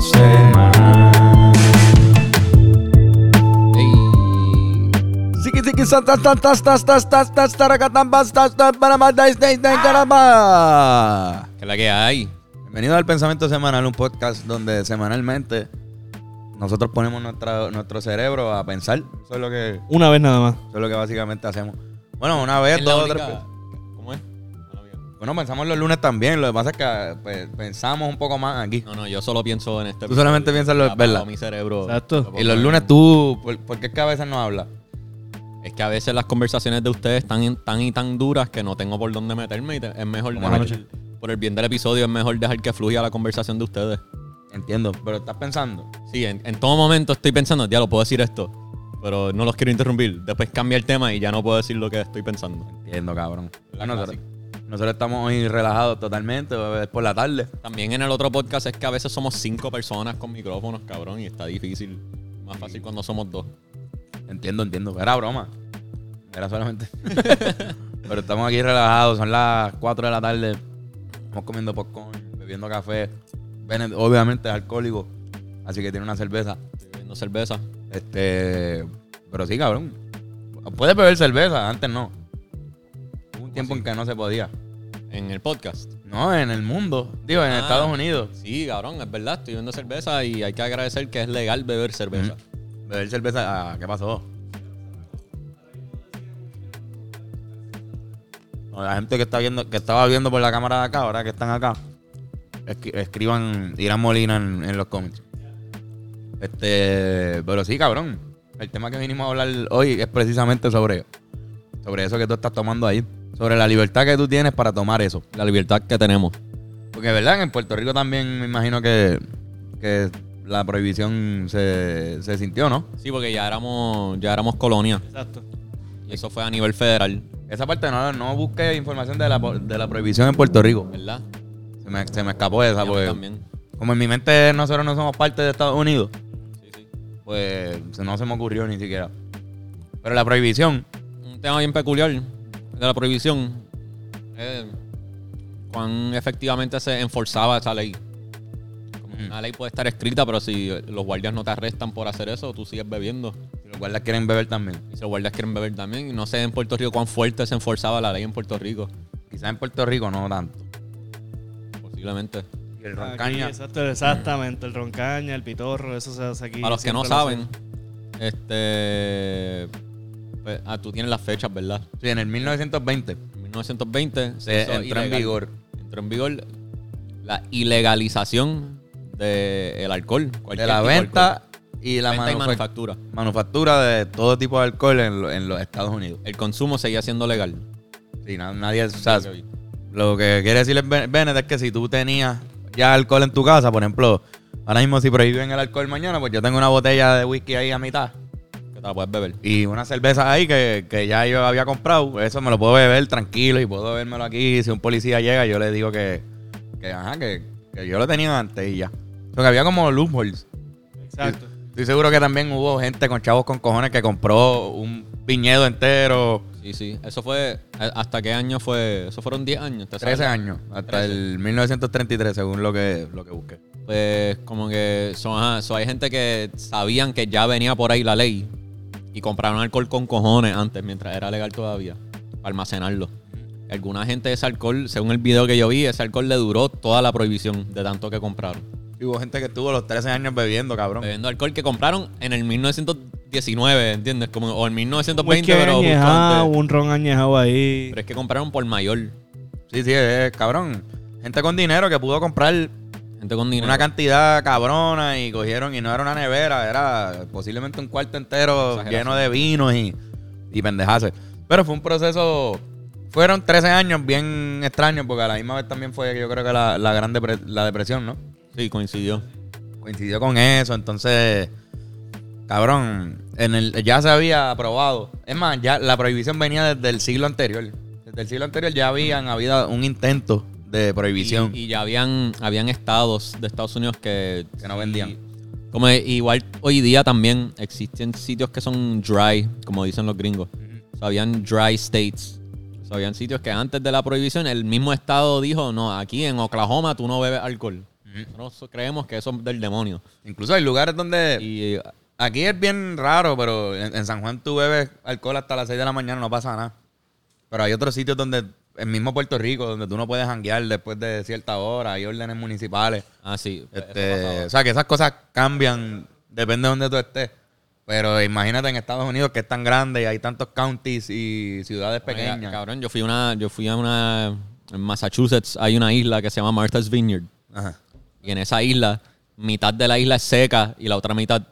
semanal. Siki siki san tas tas tas tas tas tas tas taracatan bas tas tas para más dais dais dais caramba. ¿Qué es la que hay? Bienvenido al Pensamiento Semanal, un podcast donde semanalmente nosotros ponemos nuestra, nuestro cerebro a pensar. Eso es lo que, eso Una vez nada más. es lo que básicamente hacemos. Bueno, una vez, dos tres. Bueno, pensamos los lunes también. Lo que pasa es que pues, pensamos un poco más aquí. No, no, yo solo pienso en este. Tú solamente piensas lo- Ya apagó ¿verdad? mi cerebro. Exacto. Y los en- lunes tú, ¿por, por qué es que a veces no hablas? Es que a veces las conversaciones de ustedes están tan y tan duras que no tengo por dónde meterme y te- es mejor dejar, por el bien del episodio es mejor dejar que fluya la conversación de ustedes. Entiendo, pero estás pensando. Sí, en, en todo momento estoy pensando, ya lo puedo decir esto, pero no los quiero interrumpir. Después cambia el tema y ya no puedo decir lo que estoy pensando. Entiendo, cabrón. La nosotros, nosotros estamos hoy relajados totalmente, es por la tarde. También en el otro podcast es que a veces somos cinco personas con micrófonos, cabrón, y está difícil. Más fácil cuando somos dos. Entiendo, entiendo. Era broma. Era solamente. Pero estamos aquí relajados. Son las 4 de la tarde. Estamos comiendo popcorn, bebiendo café. Obviamente es alcohólico. Así que tiene una cerveza. Estoy bebiendo cerveza. Este. Pero sí, cabrón. Puedes beber cerveza, antes no. Hubo un tiempo en que no se podía. En el podcast. No, en el mundo. Digo, en Ah. Estados Unidos. Sí, cabrón, es verdad. Estoy bebiendo cerveza y hay que agradecer que es legal beber cerveza. Beber cerveza. ah, ¿Qué pasó? No, la gente que está viendo, que estaba viendo por la cámara de acá, ahora que están acá, esqui- escriban Irán Molina en, en los comments. Este, pero sí, cabrón. El tema que vinimos a hablar hoy es precisamente sobre, sobre eso que tú estás tomando ahí. Sobre la libertad que tú tienes para tomar eso. La libertad que tenemos. Porque, ¿verdad? En Puerto Rico también me imagino que, que la prohibición se, se sintió, ¿no? Sí, porque ya éramos, ya éramos colonia. Exacto. Y eso fue a nivel federal, Esa parte no, no busqué información de la, de la prohibición en Puerto Rico. ¿verdad? Se me, se me escapó esa, porque también. como en mi mente nosotros no somos parte de Estados Unidos, Sí, sí. pues no se me ocurrió ni siquiera. Pero la prohibición, Un tema bien peculiar de la prohibición es cuán efectivamente se enforzaba esa ley. Como. Una ley puede estar escrita, pero si los guardias no te arrestan por hacer eso, tú sigues bebiendo. si los guardias quieren beber también. Y si los guardias quieren beber también. Y no sé en Puerto Rico cuán fuerte se enforzaba la ley en Puerto Rico. Quizás en Puerto Rico no tanto. Posiblemente. Y el Aquí, roncaña, exacto, exactamente. El roncaña, el pitorro, eso se hace aquí. Para los que no lo saben, este. Pues, ah, tú tienes las fechas, ¿verdad? sí, en el 1920 En 1920 se entró en vigor. Entró en vigor la ilegalización del alcohol. De la de venta alcohol. y la Venta y manufac- manufactura. manufactura de todo tipo de alcohol en, lo- en los Estados Unidos. El consumo seguía siendo legal. Sí, na- nadie, o sea, Lo que quiere decir Bennett es que si tú tenías ya alcohol en tu casa, por ejemplo, ahora mismo si prohíben el alcohol mañana, pues yo tengo una botella de whisky ahí a mitad la puedes beber. y una cerveza ahí que, que ya yo había comprado. Eso me lo puedo beber tranquilo y puedo bebérmelo aquí. Si un policía llega, yo le digo que, que, ajá, que, que yo lo tenía antes y ya. Porque había como loopholes. Exacto. Estoy seguro que también hubo gente con chavos con cojones que compró un viñedo entero, Sí, sí. Eso fue. eh, ¿Hasta qué año fue? Eso fueron 10 años. ¿te 13 sabes? años, hasta 13. el 1933, según lo que, lo que busqué. Pues como que son, ajá, so hay gente que sabían que ya venía por ahí la ley y compraron alcohol con cojones antes, mientras era legal todavía, para almacenarlo. Alguna gente ese alcohol, según el video que yo vi, ese alcohol le duró toda la prohibición de tanto que compraron. Y hubo gente que estuvo los 13 años bebiendo, cabrón. Bebiendo alcohol que compraron en el 1919, ¿entiendes? Como, o en Un 1920, whisky pero justo añejado, antes. un ron añejado ahí. Pero es que compraron por mayor. Sí, sí, es cabrón. Gente con dinero que pudo comprar Gente con dinero. una cantidad cabrona y cogieron y no era una nevera, era posiblemente un cuarto entero Exageración. lleno de vinos y, y pendejaces. Pero fue un proceso, fueron 13 años bien extraños porque a la misma vez también fue yo creo que la, la gran depre- la depresión, ¿no? Sí, coincidió. Coincidió con eso, entonces, cabrón, en el, ya se había aprobado. Es más, ya la prohibición venía desde el siglo anterior. Desde el siglo anterior ya habían habido un intento de prohibición. Y, y ya habían, habían estados de Estados Unidos que... Que no vendían. Como igual hoy día también existen sitios que son dry, como dicen los gringos. O sea, habían dry states. O sea, habían sitios que antes de la prohibición el mismo estado dijo, no, aquí en Oklahoma tú no bebes alcohol. Nosotros creemos que eso es del demonio. Incluso hay lugares donde... Y Aquí es bien raro, pero en, en San Juan tú bebes alcohol hasta las 6 de la mañana, no pasa nada. Pero hay otros sitios donde, en mismo Puerto Rico, donde tú no puedes janguear después de cierta hora, hay órdenes municipales. ah, sí. Este, o sea, que esas cosas cambian, depende de donde tú estés. Pero imagínate en Estados Unidos que es tan grande y hay tantos counties y ciudades Oiga, pequeñas. Cabrón, yo fui a una, yo fui a una, en Massachusetts hay una isla que se llama Martha's Vineyard. Ajá. Y en esa isla, mitad de la isla es seca y la otra mitad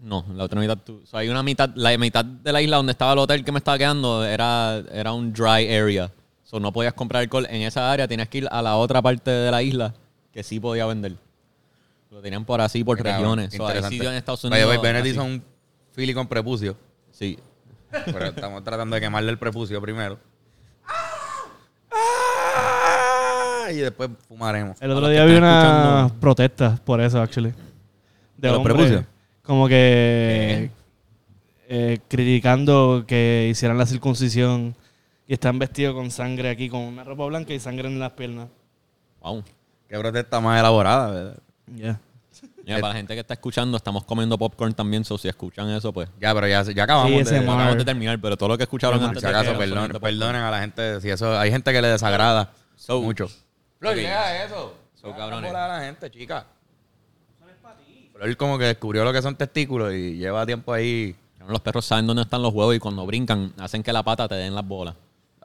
no. La otra mitad, tú- o sea, hay una mitad, la mitad de la isla donde estaba el hotel que me estaba quedando era, era un dry area. So, no podías comprar alcohol en esa área, tenías que ir a la otra parte de la isla que sí podía vender. Lo tenían por así, por regiones. qué So, hay sitios en Estados Unidos. Benedict así. hizo un Philly con prepucio. Sí. Pero estamos tratando de quemarle el prepucio primero. Ah, Y después fumaremos. El otro día vi unas escuchando- protestas por eso, actually. De, ¿De los prepucios? Como que eh, criticando que hicieran la circuncisión y están vestidos con sangre aquí, con una ropa blanca y sangre en las piernas. Wow. Qué protesta más elaborada, ¿verdad? Ya. Mira, para la gente que está escuchando, estamos comiendo popcorn también. So, si escuchan eso, pues. Ya, pero ya, ya acabamos Sí, de... acabamos de terminar, pero todo lo que escucharon Mar- antes Si acaso, perdón- perdonen a la gente. Si eso, hay gente que le desagrada So- mucho. Flor, deja eso. So, cabrones. a la gente, chica. Flor como que descubrió lo que son testículos y lleva tiempo ahí. Los perros saben dónde están los huevos y cuando brincan hacen que la pata te den las bolas.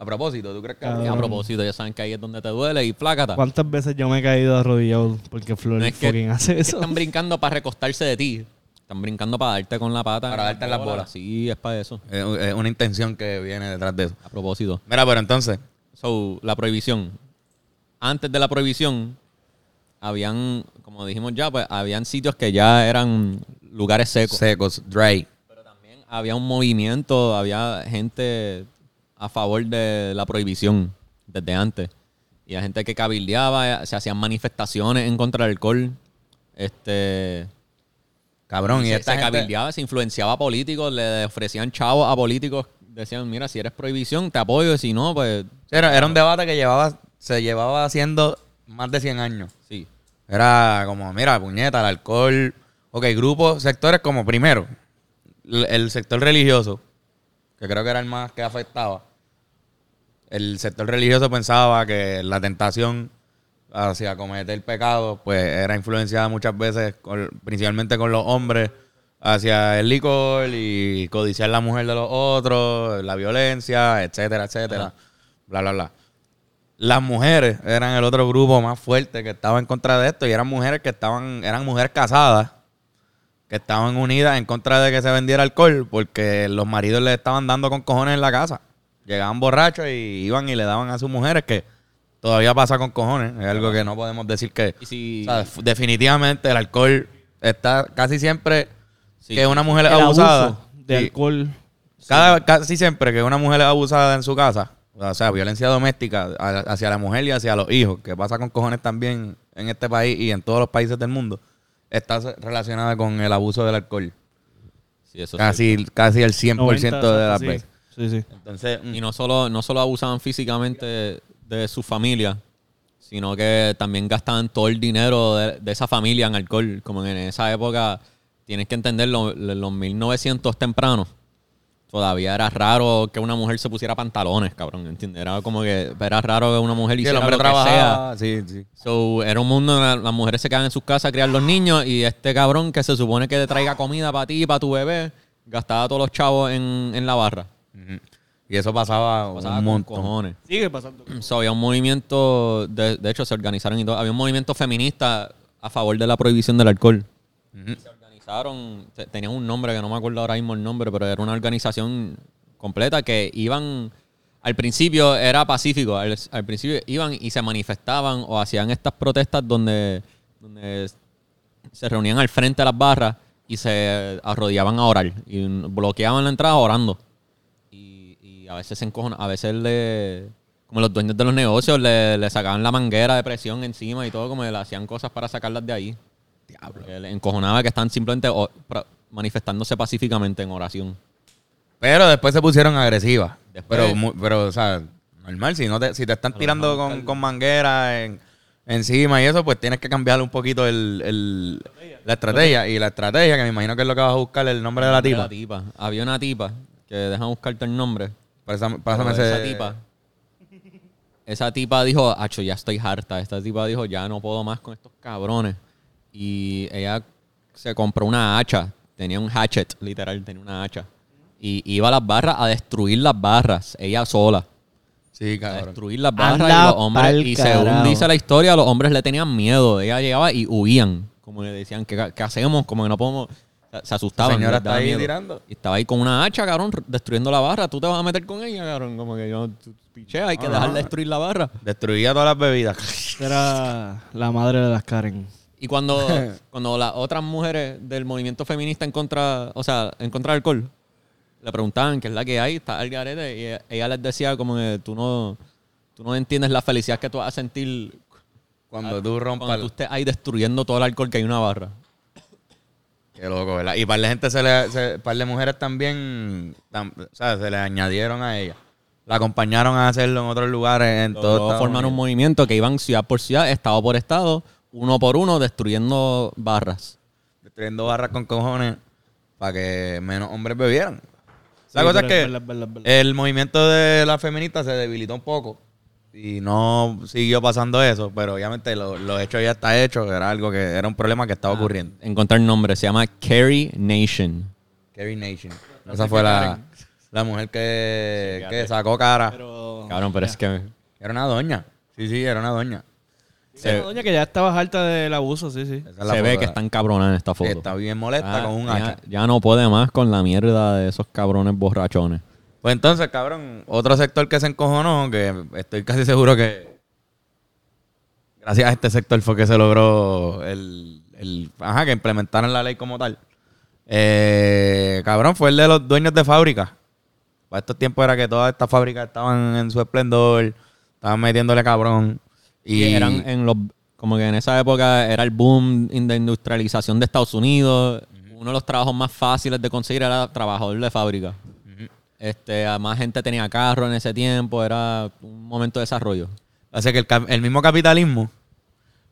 A propósito, ¿tú crees que... Cabrón. A propósito, ya saben que ahí es donde te duele y plácata. ¿Cuántas veces yo me he caído arrodillado porque Flor No es que- fucking hace Es que eso? están brincando para recostarse de ti. Están brincando para darte con la pata. Para darte en las bolas. Sí, es para eso. Es es una intención que viene detrás de eso. A propósito. Mira, pero entonces... So, la prohibición. Antes de la prohibición, habían, como dijimos ya, pues habían sitios que ya eran lugares secos. Secos, dry. Pero también había un movimiento, había gente a favor de la prohibición desde antes. Y hay gente que cabildeaba, se hacían manifestaciones en contra del alcohol. Este. Cabrón, y, se, esta se gente... cabildeaba, se influenciaba a políticos, le ofrecían chavos a políticos. Decían, mira, si eres prohibición, te apoyo. Y si no, pues Era, era un debate que llevaba, se llevaba haciendo más de 100 años. sí. Era como, mira, puñeta, el alcohol. Ok, grupos, sectores como primero, el, el sector religioso, que creo que era el más que afectaba. El sector religioso pensaba que la tentación hacia cometer pecado, pues era influenciada muchas veces, con- principalmente con los hombres, hacia el licor y codiciar la mujer de los otros, la violencia, etcétera, etcétera. Ajá. Bla, bla, bla. Las mujeres eran el otro grupo más fuerte que estaba en contra de esto y eran mujeres que estaban, eran mujeres casadas que estaban unidas en contra de que se vendiera alcohol porque los maridos le estaban dando con cojones en la casa. Llegaban borrachos y iban y le daban a sus mujeres que todavía pasa con cojones. Es algo que no podemos decir que... Y si- o sea, f- definitivamente el alcohol está casi siempre Sí. que una mujer es abusada. abuso de alcohol. Cada, casi siempre que una mujer es abusada en su casa, o sea, violencia doméstica hacia la mujer y hacia los hijos, que pasa con cojones también en este país y en todos los países del mundo, está relacionada con el abuso del alcohol. Sí, eso sí. Casi, casi el 100% 90, de las sí. veces. Sí, sí. Entonces, mm, Y no solo, no solo abusaban físicamente de su familia, sino que también gastaban todo el dinero de, de esa familia en alcohol. Como en esa época, tienes que entender, lo- los 1900 tempranos, todavía era raro que una mujer se pusiera pantalones, cabrón, ¿entiendes? Era como que era raro que una mujer sí, el hiciera hombre lo que sea. Sí, sí. So, era un mundo donde la- las mujeres se quedan en sus casas a criar los niños y este cabrón que se supone que te traiga comida para ti y para tu bebé, gastaba todos los chavos en, en la barra. Y eso pasaba, Pasaba un con montón. cojones. Sigue pasando. So, había un movimiento, de, de hecho se organizaron y todo, había un movimiento feminista a favor de la prohibición del alcohol. Ujú. Se organizaron, te- tenían un nombre que no me acuerdo ahora mismo el nombre, pero era una organización completa que iban, al principio era pacífico, al, al principio iban y se manifestaban o hacían estas protestas donde, donde se reunían al frente de las barras y se arrodillaban a orar y bloqueaban la entrada orando. A veces se encojon- a veces le, como los dueños de los negocios le, le sacaban la manguera de presión encima y todo, como le hacían cosas para sacarlas de ahí. Porque le encojonaba que están simplemente manifestándose pacíficamente en oración. Pero después se pusieron agresivas. Después- pero, pero, o sea, normal, si, no te, si te están tirando con, con manguera en, encima y eso, pues tienes que cambiar un poquito el, el- la estrategia. Y la estrategia, que me imagino que es lo que vas a buscar, el nombre de la Nombre de tipa. La tipa. Había una tipa que dejan buscarte el nombre. Pásame, pásame ese- esa tipa. Esa tipa dijo, Acho, ya estoy harta. Esta tipa dijo, ya no puedo más con estos cabrones. Y ella se compró una hacha. Tenía un hatchet, literal, tenía una hacha. Y iba a las barras a destruir las barras, ella sola. Sí, A cabrón. destruir las barras Anda y los hombres. Y según carajo. dice la historia, los hombres le tenían miedo. Ella llegaba y huían. Como le decían, ¿qué, qué hacemos? Como que no podemos. Se- Se asustaban. señora está ahí miedo. tirando. Y estaba ahí con una hacha, cabrón, destruyendo la barra. Tú te vas a meter con ella, cabrón. Como que yo, pichea, hay que No, dejar de destruir la barra. Destruía todas las bebidas. Era la madre de las Karen. Y cuando, cuando las otras mujeres del movimiento feminista en contra, o sea, en contra del alcohol, le preguntaban qué es la que hay, está el garete, y ella, ella les decía como que tú no, tú no entiendes la felicidad que tú vas a sentir Cuando tú rompas. cuando tú estés ahí destruyendo todo el alcohol que hay en una barra. Qué loco, ¿verdad? Y par de gente, se le, se, par de mujeres también, tam- o sea, se le añadieron a ella. La acompañaron a hacerlo en otros lugares, en todo formaron un movimiento que iban ciudad por ciudad, estado por estado, uno por uno, destruyendo barras. Destruyendo barras con cojones para que menos hombres bebieran. La Sí, cosa es que verdad, verdad, verdad. el movimiento de la feminista se debilitó un poco y no siguió pasando eso, pero obviamente lo, lo hecho ya está hecho, era algo que era un problema que Ah. estaba ocurriendo. Encontrar el nombre, se llama Carrie Nation. Carrie Nation. Esa fue la, la mujer que, que sacó cara. Pero. Cabrón, pero es que Era una doña. Sí, sí, era una doña. Sí, no, doña, que ya estaba harta del abuso, sí, sí. Es se ve que está encabrona en esta foto. Está bien molesta Ah, con un ya- hacha. Ya, no puede más con la mierda de esos cabrones borrachones. Pues entonces, cabrón, otro sector que se encojonó, que estoy casi seguro que gracias a este sector fue que se logró el, el ajá, que implementaron la ley como tal. Eh, cabrón, fue el de los dueños de fábricas. Para estos tiempos era que todas estas fábricas estaban en su esplendor, estaban metiéndole cabrón. Y Y eran en los. Como que en esa época era el boom de industrialización de Estados Unidos. Uno de los trabajos más fáciles de conseguir era trabajador de fábrica. Este, más gente tenía carro en ese tiempo, era un momento de desarrollo. Así que el, mismo capitalismo,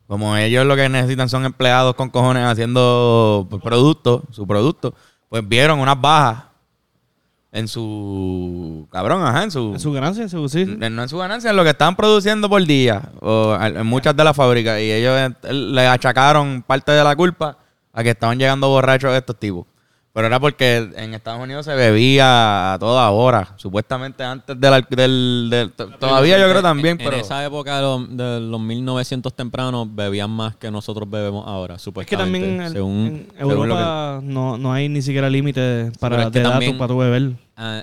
como ellos lo que necesitan son empleados con cojones haciendo productos, su producto, pues vieron unas bajas en su cabrón, ajá, en su, En su ganancia, en su sí. en- no en su ganancia, en lo que estaban produciendo por día, o en en muchas de las fábricas, y ellos eh, le achacaron parte de la culpa a que estaban llegando borrachos estos tipos. Pero era porque en Estados Unidos se bebía a toda hora, supuestamente antes del... todavía yo creo también, en, pero... En esa época de los, de los 1900 tempranos bebían más que nosotros bebemos ahora, Es que supuestamente. también en, según, en según lo que- Europa no, no hay ni siquiera límite para es que para tu beber.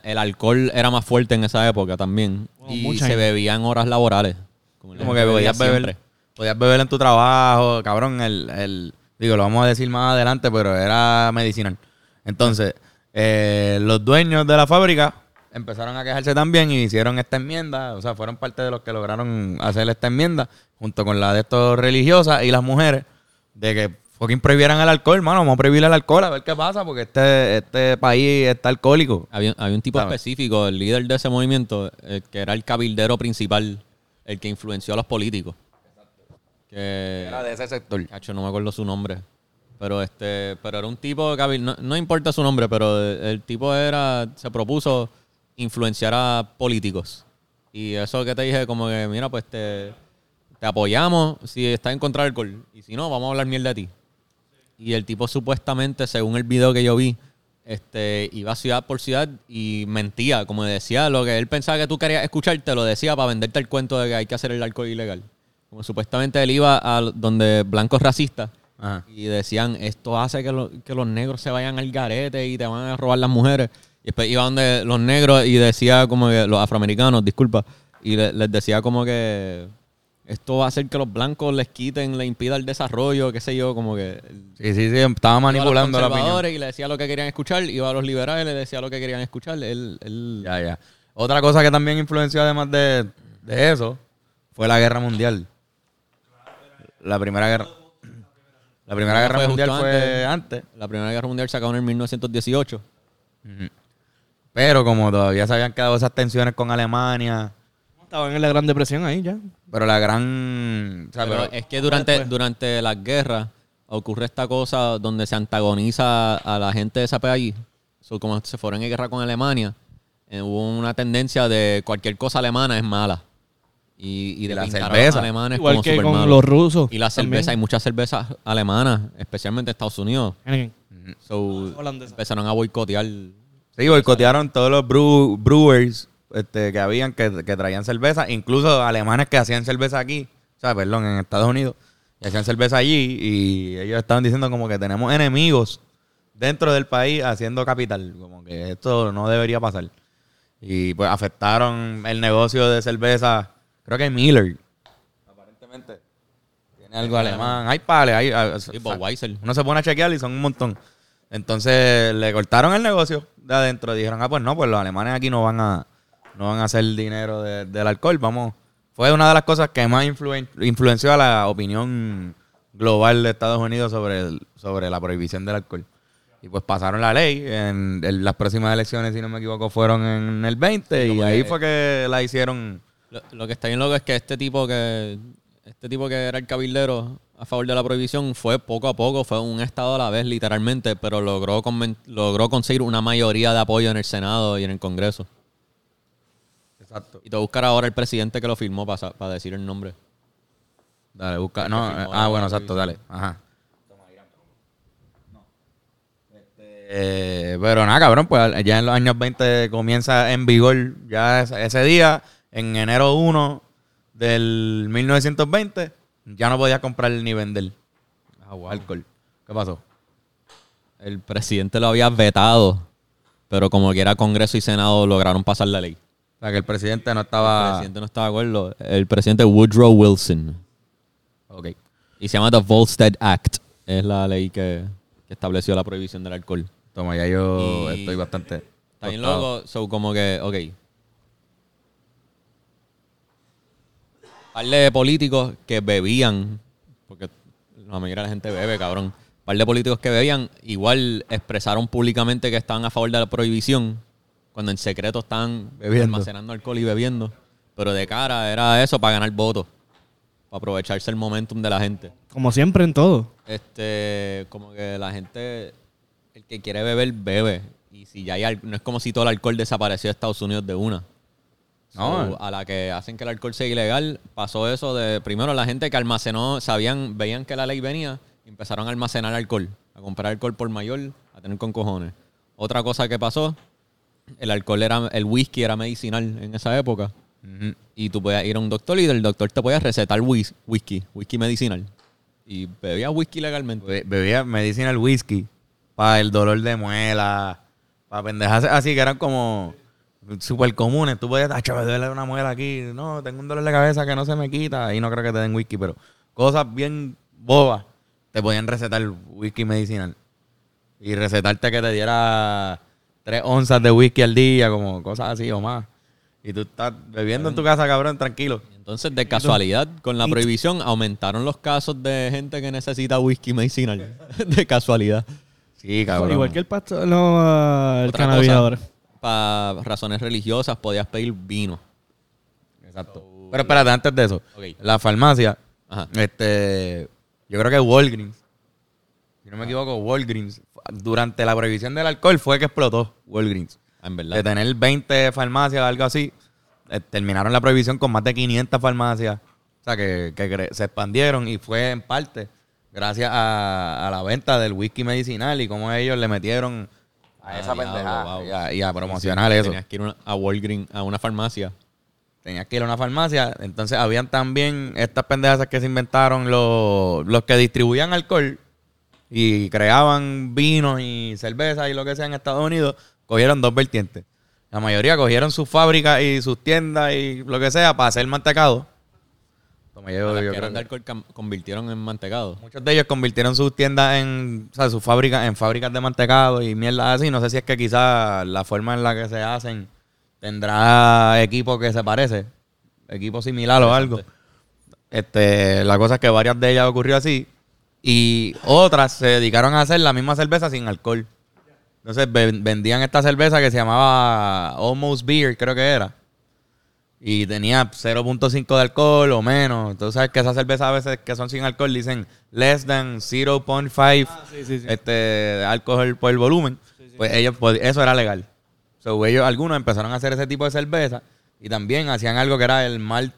El alcohol era más fuerte en esa época también. Y mucha se gente. bebía en horas laborales. Como, que bebía podías beber, siempre. podías beber en tu trabajo, cabrón, el, el- digo, lo vamos a decir más adelante, pero era medicinal. Entonces, eh, los dueños de la fábrica empezaron a quejarse también y hicieron esta enmienda, o sea, fueron parte de los que lograron hacer esta enmienda, junto con la de estos religiosas y las mujeres, de que fucking prohibieran el alcohol, mano, vamos a prohibir el alcohol, a ver qué pasa, porque este, este país está alcohólico. Había, había un tipo ¿Sabes? específico, el líder de ese movimiento, eh, que era el cabildero principal, el que influenció a los políticos. Que, Era de ese sector. Cacho, no me acuerdo su nombre. Pero este, pero era un tipo no, no importa su nombre, pero el, tipo era, se propuso influenciar a políticos. Y eso que te dije, como que, mira, pues te, te apoyamos si estás en contra del alcohol. Y si no, vamos a hablar mierda de ti. Y el tipo supuestamente, según el video que yo vi, este, iba ciudad por ciudad y mentía. Como decía, lo que él pensaba que tú querías escuchar, te lo decía para venderte el cuento de que hay que hacer el alcohol ilegal. Como supuestamente él iba a donde blancos racistas Ajá. y decían, esto hace que, lo- que los negros se vayan al garete y te van a robar las mujeres. Y después iba donde los negros y decía como que, los afroamericanos, disculpa, y le- les decía como que esto va a hacer que los blancos les quiten, le impida el desarrollo, qué sé yo, como que... Sí, sí, sí, estaba manipulando a los conservadores y le decía lo que querían escuchar, iba a los liberales y le decía lo que querían escuchar. Él, él- Ya, ya. Otra cosa que también influenció además de, de eso fue la guerra mundial. La primera guerra. La primera guerra Fue mundial fue antes. La Primera Guerra Mundial se acabó en el 1918. Ujú. Pero como todavía se habían quedado esas tensiones con Alemania, Estaban en la Gran Depresión ahí ya. Pero la gran... o sea, Pero pero- es que durante, durante las guerras ocurre esta cosa donde se antagoniza a la gente de ese país. So, como se fueron en guerra con Alemania, eh, hubo una tendencia de cualquier cosa alemana es mala. Y, y de la cerveza. alemanes Igual como que supermalos. con los rusos. Y la también. cerveza, hay muchas cervezas alemanas, especialmente en Estados Unidos. So, Holandesa. empezaron a boicotear. Sí, boicotearon todos los brew- brewers este, que habían que, que traían cerveza, incluso alemanes que hacían cerveza aquí, o sea, perdón, en Estados Unidos, y hacían cerveza allí y ellos estaban diciendo como que tenemos enemigos dentro del país haciendo capital, como que esto no debería pasar. Y pues afectaron el negocio de cerveza, creo que Miller, aparentemente. Tiene algo alemán, hay pales, hay... hay- Sí, Budweiser. uno se pone a chequear y son un montón. Entonces le cortaron el negocio de adentro. Dijeron, ah, pues no, pues los alemanes aquí no van a, no van a hacer dinero de- del alcohol. Vamos. Fue una de las cosas que más influen- influenció a la opinión global de Estados Unidos sobre, el- sobre la prohibición del alcohol. Y pues pasaron la ley. En, en las próximas elecciones, si no me equivoco, fueron en el 20. y ahí fue que la hicieron. Lo, lo que está bien loco es que este tipo que este tipo que era el cabildero a favor de la prohibición fue poco a poco, fue un estado a la vez literalmente, pero logró logró conseguir una mayoría de apoyo en el Senado y en el Congreso. Exacto. Y te buscar ahora el presidente que lo firmó para, para decir el nombre. Dale, busca. No, ah, bueno, exacto, dale. Ajá. Eh, pero nada, cabrón, pues ya en los años 20 comienza en vigor ya ese, ese día, en enero 1 del 1920, ya no podías comprar ni vender alcohol. ¿Qué pasó? El presidente lo había vetado, pero como que era Congreso y Senado lograron pasar la ley. O sea, que el presidente no El estaba... presidente no estaba de acuerdo. El presidente Woodrow Wilson. Ok. Y se llama The Volstead Act. Es la ley que, que estableció la prohibición del alcohol. Toma, ya yo Y- estoy bastante... Está bien loco. So, como que, ok. Par de políticos que bebían, porque la mayoría de la gente bebe, cabrón. Par de políticos que bebían, igual expresaron públicamente que estaban a favor de la prohibición, cuando en secreto estaban Bebiendo. almacenando alcohol y bebiendo. Pero de cara era eso para ganar votos, para aprovecharse el momentum de la gente. Como siempre en todo. Este, como que la gente, el que quiere beber, bebe. Y si ya hay, no es como si todo el alcohol desapareció de Estados Unidos de una. So, a la que hacen que el alcohol sea ilegal, pasó eso de, primero la gente que almacenó, sabían, veían que la ley venía, y empezaron a almacenar alcohol, a comprar alcohol por mayor, a tener con cojones. Otra cosa que pasó, el alcohol era, el whisky era medicinal en esa época. Y tú podías ir a un doctor y del doctor te podía recetar whis- whisky, whisky medicinal. Y bebías whisky legalmente. Be- Bebía medicinal whisky para el dolor de muela, para pendejas así que eran como súper comunes. Tú podías, ah, me duele una muela aquí. No, tengo un dolor de cabeza que no se me quita. Ahí no creo que te den whisky, pero cosas bien bobas te podían recetar whisky medicinal. Y recetarte que te diera tres onzas de whisky al día, como cosas así o más. Y tú estás bebiendo en tu casa, cabrón, tranquilo. Entonces, de casualidad, con la prohibición, aumentaron los casos de gente que necesita whisky medicinal. De casualidad. Sí, cabrón. Igual que el pastor, no, el cannabis ahora. Para razones religiosas, podías pedir vino. Exacto. Pero espérate, antes de eso, la farmacia, Ajá. este, yo creo que Walgreens, si no me equivoco, Walgreens, durante la prohibición del alcohol fue que explotó Walgreens. Ah, En verdad. De tener 20 farmacias o algo así, eh, terminaron la prohibición con más de 500 farmacias. O sea, que, que se expandieron y fue en parte gracias a, a la venta del whisky medicinal y cómo ellos le metieron a Ah, esa pendejada wow. y, a, y a promocionar eso. Tenías que ir una- a Walgreens, a una farmacia. Tenías que ir a una farmacia. Entonces, habían también estas pendejas que se inventaron los, los que distribuían alcohol y creaban vinos y cerveza y lo que sea en Estados Unidos. Cogieron dos vertientes. La mayoría cogieron sus fábricas y sus tiendas y lo que sea para hacer mantecado. Toma, yo- A las yo que creo eran de que alcohol cam- convirtieron en mantecado. Muchos de ellos convirtieron sus tiendas en, o sea, sus fábricas en fábricas de mantecado y mierda así. No sé si es que quizás la forma en la que se hacen tendrá equipo que se parece, equipo similar o algo. Este, la cosa es que varias de ellas ocurrió así y otras se dedicaron a hacer la misma cerveza sin alcohol. Entonces ven- vendían esta cerveza que se llamaba Almost Beer, creo que era. Y tenía 0.5 de alcohol o menos. Entonces, sabes que esas cervezas a veces que son sin alcohol dicen less than 0.5 Ah, sí, sí, sí. este, alcohol por el volumen. Pues ellos, pues, eso era legal. So, ellos, algunos empezaron a hacer ese tipo de cerveza y también hacían algo que era el malt,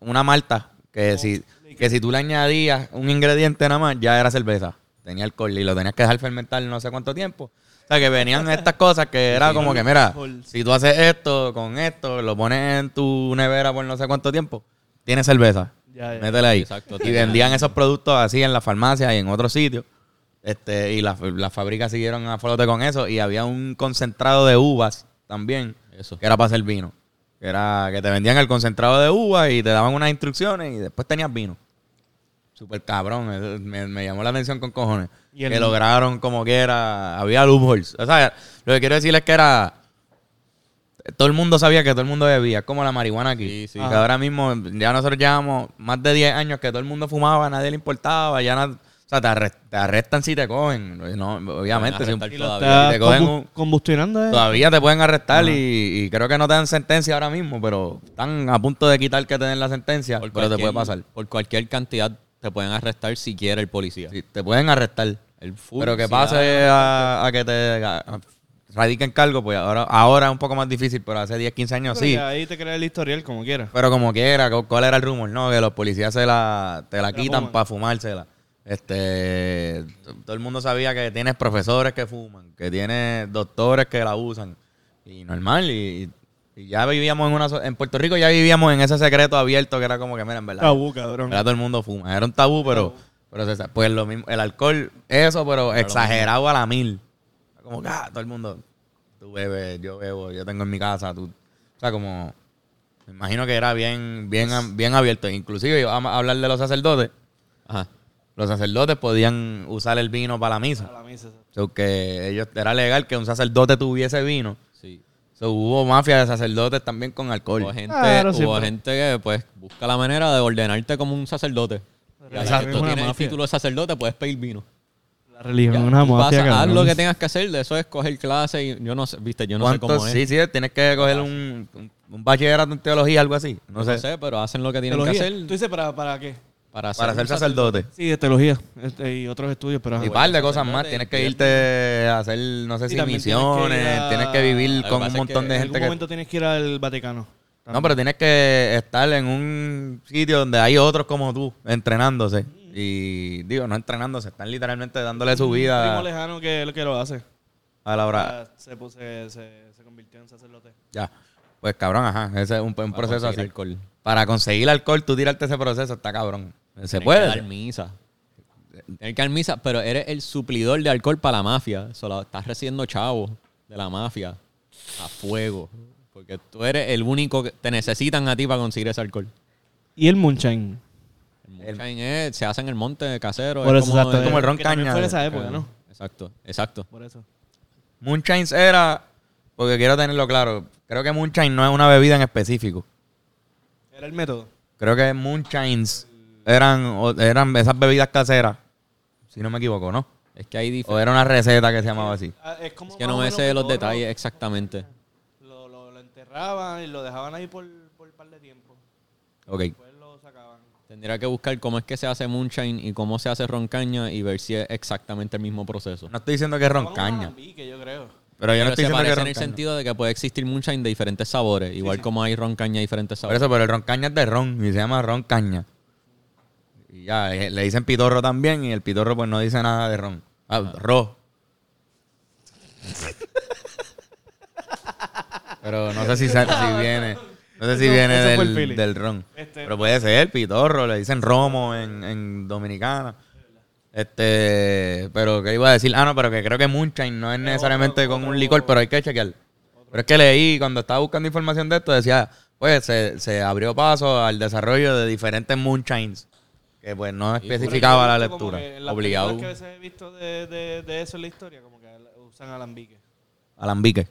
una malta, que, Oh, si, que si tú le añadías un ingrediente nada más, ya era cerveza. Tenía alcohol y lo tenías que dejar fermentar no sé cuánto tiempo. O sea, que venían estas cosas que era como que, mira, si tú haces esto con esto, lo pones en tu nevera por no sé cuánto tiempo, tienes cerveza. Ya, ya. Métela ahí. Exacto. Y vendían esos productos así en la farmacia y en otros sitios. Este, y las las fábricas siguieron a flote con eso. Y había un concentrado de uvas también, Eso. que era para hacer vino. Que era que te vendían el concentrado de uvas y te daban unas instrucciones y después tenías vino. Super cabrón, me, me llamó la atención con cojones. Y el- Que lograron como que era, había loopholes. O sea, lo que quiero decir es que era, todo el mundo sabía que todo el mundo bebía, como la marihuana aquí. Sí, sí. Que ahora mismo ya nosotros llevamos más de 10 años que todo el mundo fumaba, a nadie le importaba, ya nada. O sea, te, arre- te arrestan si te cogen. No, obviamente, si un- Todavía. te cogen un- combustionando, ¿eh? todavía te pueden arrestar y, y creo que no te dan sentencia ahora mismo, pero están a punto de quitar que te den la sentencia, Por pero te puede pasar. Por cualquier cantidad te pueden arrestar si quiere el policía. Sí, te pueden arrestar. El full, Pero que pase a, a que te a- radiquen cargo, pues ahora, ahora es un poco más difícil, pero hace 10, 15 años Pero sí. Ahí te crea el historial como quieras. Pero como quiera, ¿cu- ¿cuál era el rumor? No, que los policías se la, te la la quitan para fumársela. Este, todo el mundo sabía que tienes profesores que fuman, que tienes doctores que la usan. Y normal, y, y ya vivíamos en una... En Puerto Rico ya vivíamos en ese secreto abierto que era como que, mira, en verdad... Tabú, cabrón. verdad todo el mundo fuma. Era un tabú, pero... pero pues lo mismo, el alcohol, eso, pero exagerado a la mil. Como que, ah, todo el mundo... Tú bebes, yo bebo, yo tengo en mi casa, tú... O sea, como... Me imagino que era bien, bien, bien abierto. Inclusive, vamos a hablar de los sacerdotes. Ajá. Los sacerdotes podían usar el vino para la misa. A la misa. So, que ellos, era legal que un sacerdote tuviese vino. Sí. So, hubo mafia de sacerdotes también con alcohol. Hubo gente, Claro, hubo siempre. gente que pues busca la manera de ordenarte como un sacerdote. Ya Exacto. tienes el título de sacerdote, puedes pedir vino. La religión Ya, es una vas mafia, haz lo que tengas que hacer, de eso es coger clase y yo no sé, viste, yo no sé cómo es. Sí, sí, tienes que coger un, un, un bachillerato en teología, algo así. No, no sé. sé. pero hacen lo que tienen Teología. que hacer ¿Tú dices para, para qué? para, Para ser un sacerdote. Sí, de teología este, y otros estudios, pero... Y un par de cosas sacerdote, más. Tienes que irte a hacer, no sé si también tienes que misiones. a- Tienes que vivir con un montón que de En gente algún que... momento tienes que ir al Vaticano. No, pero tienes que estar en un sitio donde hay otros como tú, entrenándose. Y digo, no entrenándose, están literalmente dándole su Un primo vida lejano que, que lo hace. a la hora. Se, puso- se, se, se convirtió en sacerdote. Ya. Pues cabrón, ajá. Ese es un, proceso así. alcohol. Para conseguir alcohol, tú tirarte ese proceso, está cabrón. Se Tienes que puede. dar misa. Tienes que dar misa, pero eres el suplidor de alcohol para la mafia. Solo estás recibiendo chavo de la mafia a fuego. Porque tú eres el único que te necesitan a ti para conseguir ese alcohol. Y el moonshine. El moonshine es- se hace en el monte casero. Por es eso, como exacto. como el ron caña Fue esa época, ¿no? Exacto, exacto. Por eso. Moonshines era, porque quiero tenerlo claro, creo que Moonshine no es una bebida en específico. Era el método. Creo que Moonshines eran, o- eran esas bebidas caseras, si no me equivoco, ¿no? Es que hay O diferentes. era una receta que se llamaba así. Ah, Es, como Es que no o me sé los todo detalles exactamente. Y lo dejaban ahí por, por un par de tiempo. Ok. Después lo sacaban. Tendría que buscar cómo es que se hace moonshine y cómo se hace roncaña y ver si es exactamente el mismo proceso. No estoy diciendo que es roncaña, yo creo. pero yo no Pero estoy se diciendo que es en el sentido de que puede existir moonshine de diferentes sabores, igual como hay roncaña de diferentes Por sabores. eso, pero el roncaña es de ron y se llama roncaña. Y ya, eh, le dicen pitorro también y el pitorro pues no dice nada de ron. Ah, ro. Pero no sé si, si viene, no sé si Eso- viene eso del, del ron. Este- Pero puede ser pitorro, le dicen romo en, en Dominicana. Este, pero que iba a decir, ah no, pero que creo que moonshine no es necesariamente con un licor, pero hay que chequear. Pero es que leí cuando estaba buscando información de esto decía, pues se, se abrió paso al desarrollo de diferentes moonshines que pues no especificaba la lectura. Obligado. que a veces he visto de, de, de eso en la historia, como que usan alambique. Alambique.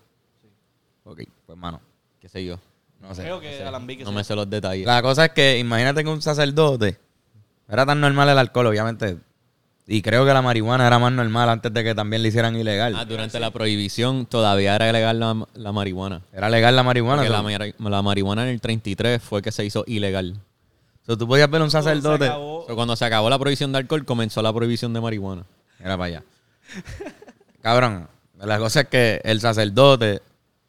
Ok, pues mano, qué sé yo. no sé. Creo que alambique No me sé los detalles. La cosa es que imagínate que un sacerdote era tan normal el alcohol, obviamente Y creo que la marihuana era más normal antes de que también le hicieran ilegal. Ah, durante la prohibición todavía era legal la, la marihuana. Era legal la marihuana. Porque la, marihuana en el 33 fue que se hizo ilegal. so tú podías ver un Se sacerdote. So, cuando se acabó la prohibición de alcohol, comenzó la prohibición de marihuana. Era para allá. Cabrón, la cosa es que el sacerdote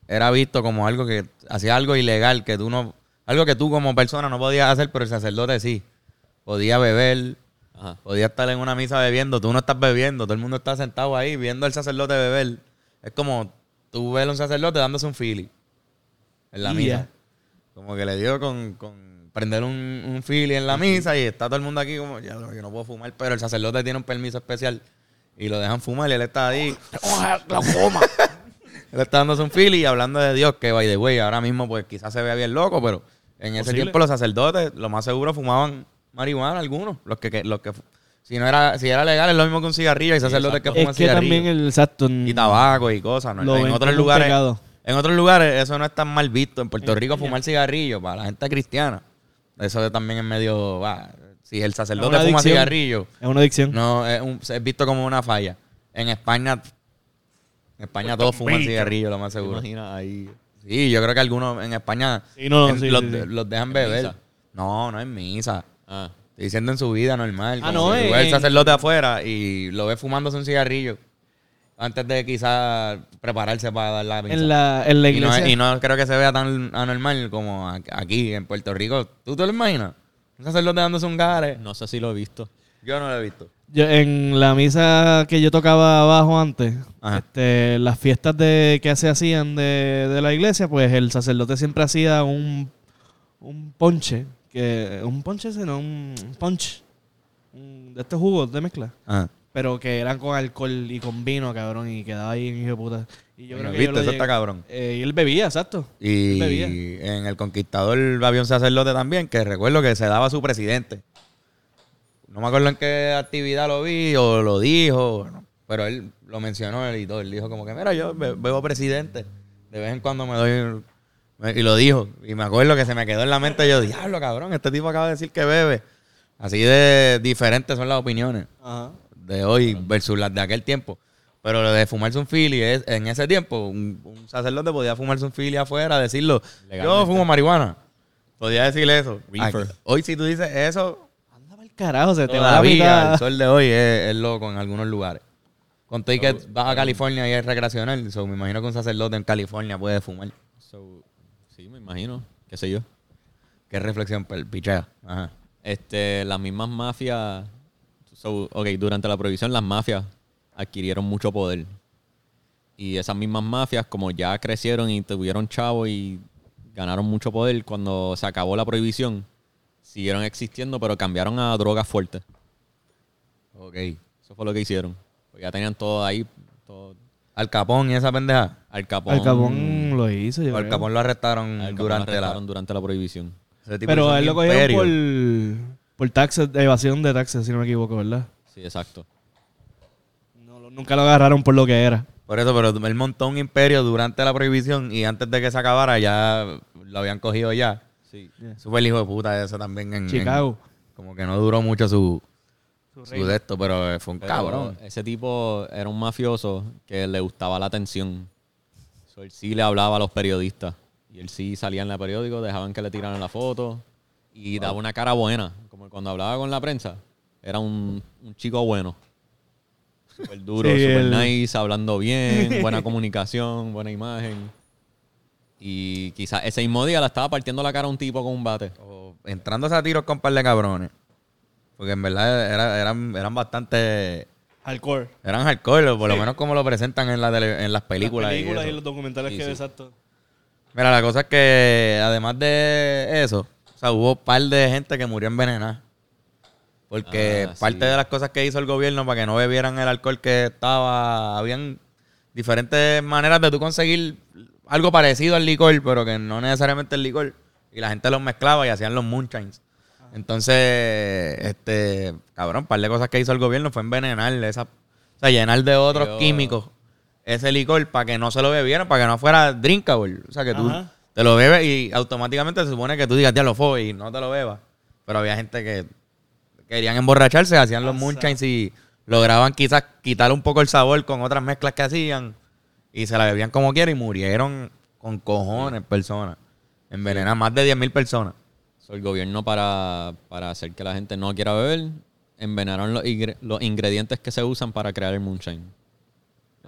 era visto como algo que hacía algo ilegal, que tú no, algo que tú como persona no podías hacer, pero el sacerdote sí. Podía beber, Ajá. podía estar en una misa bebiendo, tú no estás bebiendo, todo el mundo está sentado ahí viendo al sacerdote beber. Es como tú ves a un sacerdote dándose un fili en la misa. Como que le dio con, con prender un, un fili en la misa y está todo el mundo aquí como, ya, yo no puedo fumar, pero el sacerdote tiene un permiso especial y lo dejan fumar y él está ahí. él está dándose un fili y hablando de Dios, que by the way, ahora mismo pues quizás se vea bien loco, pero en ese Posible. tiempo los sacerdotes, lo más seguro, fumaban marihuana algunos. Los que, que- los que si no era, si era legal es lo mismo que un cigarrillo, hay sacerdotes que fuman Es que cigarrillo. también el exacto. y tabaco y cosas, en otros lugares. En otros lugares eso no es tan mal visto. En Puerto Rico fumar cigarrillo para la gente cristiana. Eso también es medio. si el sacerdote fuma adicción. cigarrillo, Es una adicción. no es, un- es visto como una falla. En España, en España todos fuman cigarrillo, lo más ¿Te seguro. imaginas ahí? Sí, yo creo que algunos en España Sí, no, en- sí, los, sí, sí. los dejan ¿En beber. misa? No, no es misa. Ah, Estoy diciendo en su vida normal. Ah, no, ves el sacerdote afuera y lo ves fumándose un cigarrillo antes de quizás prepararse para dar la misa. En la, en la Y no, iglesia. es- y no creo que se vea tan anormal como aquí en Puerto Rico. ¿Tú te lo imaginas? Un sacerdote dándose un gare. no sé si lo he visto. Yo no lo he visto. Yo- en la misa que yo tocaba abajo antes, este, las fiestas de que se hacían de, de la iglesia, pues el sacerdote siempre hacía un, un ponche, que un ponche ese, no, un punch, un- de estos jugos de mezcla, Ajá. pero que eran con alcohol y con vino, cabrón, y quedaba ahí hijo de puta. Y yo creo que ¿Viste? yo lo Eso llegué- está cabrón. Eh, y él bebía, exacto. Y Bebía. en El Conquistador había un sacerdote también que recuerdo que se daba a su presidente. No me acuerdo en qué actividad lo vi o lo dijo, no, pero él lo mencionó él y todo. Él dijo como que, mira, yo be- bebo presidente. De vez en cuando me doy... me- Y lo dijo. Y me acuerdo que se me quedó en la mente. Yo, diablo, cabrón, este tipo acaba de decir que bebe. Así de diferentes son las opiniones Ajá. de hoy versus las de aquel tiempo. Pero lo de fumarse un fili, es, en ese tiempo, un, un sacerdote podía fumarse un fili afuera, decirlo, yo fumo marihuana. Podía decir eso. Aquí- Hoy si tú dices eso, carajo, se te va la mitad. el sol de hoy es, es loco en algunos lugares. Con que vas a California y es recreacional, so, me imagino que un sacerdote en California puede fumar. So, sí, me imagino. ¿Qué sé yo? Qué reflexión, pichea. Ajá. Este, las mismas mafias. so, ok, durante la prohibición, las mafias adquirieron mucho poder. Y esas mismas mafias, como ya crecieron y tuvieron chavo y ganaron mucho poder, cuando se acabó la prohibición, siguieron existiendo, pero cambiaron a drogas fuertes. Ok. Eso fue lo que hicieron. Pues ya tenían todo ahí. Todo. Al Capón y esa pendeja. Al Capón. Al Capón lo hizo, yo al creo. Capón lo arrestaron Al Capón durante lo la... arrestaron durante la prohibición. ese tipo Pero él lo cogieron imperio. por, por taxes, evasión de taxes, si no me equivoco, ¿verdad? Sí, exacto. No, lo- nunca lo agarraron por lo que era. Por eso, pero él montó un imperio durante la prohibición y antes de que se acabara ya lo habían cogido ya. Sí. Fue el hijo de puta ese también en... Chicago. en- como que no duró mucho su, Su su de esto, pero eh, fue un Pero cabrón. Ese tipo era un mafioso que le gustaba la atención. So, él sí le hablaba a los periodistas. Y él sí salía en la periódico, dejaban que le tiraran la foto. Y daba una cara buena. Como cuando hablaba con la prensa. Era un, un chico bueno. Súper duro, Sí, súper nice, hablando bien, buena comunicación, buena imagen. Y quizás ese mismo día la estaba partiendo la cara a un tipo con un bate. O entrándose a tiros con un par de cabrones. Porque en verdad era- eran, eran bastante... Hardcore. Eran hardcore, por lo menos como lo presentan en, la tele- en las películas. Las y películas y, eso. los documentales Sí, que sí. exacto. Mira, la cosa es que además de eso, o sea, hubo un par de gente que murió envenenada. Porque Ah, parte sí. de las cosas que hizo el gobierno para que no bebieran el alcohol que estaba, habían diferentes maneras de tú conseguir algo parecido al licor, pero que no necesariamente el licor. Y la gente los mezclaba y hacían los moonshines. Entonces, este, cabrón, un par de cosas que hizo el gobierno fue envenenar esa, o sea, llenar de otros químicos ese licor para que no se lo bebieran, para que no fuera drinkable. O sea, que tú Ajá. te lo bebes y automáticamente se supone que tú digas, ya lo fue y no te lo bebas. Pero había gente que querían emborracharse, hacían los moonshines y lograban quizás quitar un poco el sabor con otras mezclas que hacían y se la bebían como quiera y murieron con cojones personas. Envenenan más de 10.000 personas. So, el gobierno para, para hacer que la gente no quiera beber, envenenaron los, ingre- los ingredientes que se usan para crear el moonshine.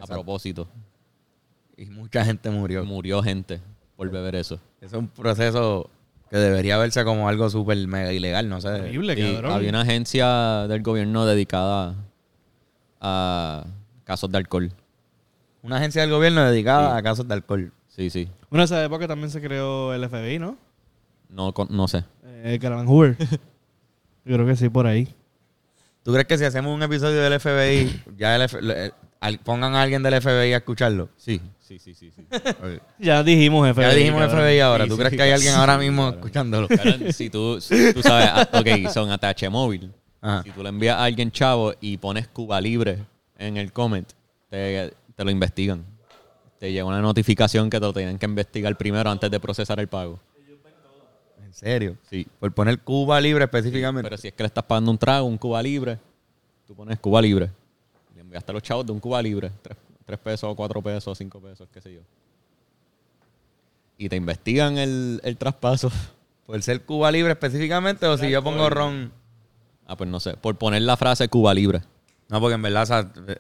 A propósito, Y mucha gente murió. murió gente por beber eso. Eso es un proceso que debería verse como algo súper mega ilegal, no sé. Horrible, Sí, cabrón. había una agencia del gobierno dedicada a casos de alcohol. Una agencia del gobierno dedicada Sí. a casos de alcohol. Sí, sí. Bueno, esa época también se creó el FBI, ¿no? No, con- no sé. Eh, Caraván Hoover. Yo creo que sí, por ahí. ¿Tú crees que si hacemos un episodio del FBI, ya el F- le- al- pongan a alguien del FBI a escucharlo? Sí, sí, sí, sí. sí. Ya dijimos FBI. ya dijimos cabrón. FBI ahora. Sí, ¿Tú sí, crees que hay alguien ahora mismo Cabrón. escuchándolo? Cabrón, si tú, si tú sabes, ah, ok, son ATH móvil. Ajá. Si tú le envías a alguien chavo y pones Cuba Libre en el comment, te, te lo investigan. Te llega una notificación que te lo tienen que investigar primero antes de procesar el pago. ¿En serio? Sí. Por poner Cuba libre específicamente. Pero si es que le estás pagando un trago, un Cuba Libre, tú pones Cuba Libre. Le enviaste a los chavos de un Cuba Libre. Tres, tres pesos, cuatro pesos, cinco pesos, qué sé yo. Y te investigan el, el traspaso. ¿Por ser Cuba libre específicamente o si yo pongo ron? Ah, pues no sé. Por poner la frase Cuba Libre. No, porque en verdad, o sea, eh,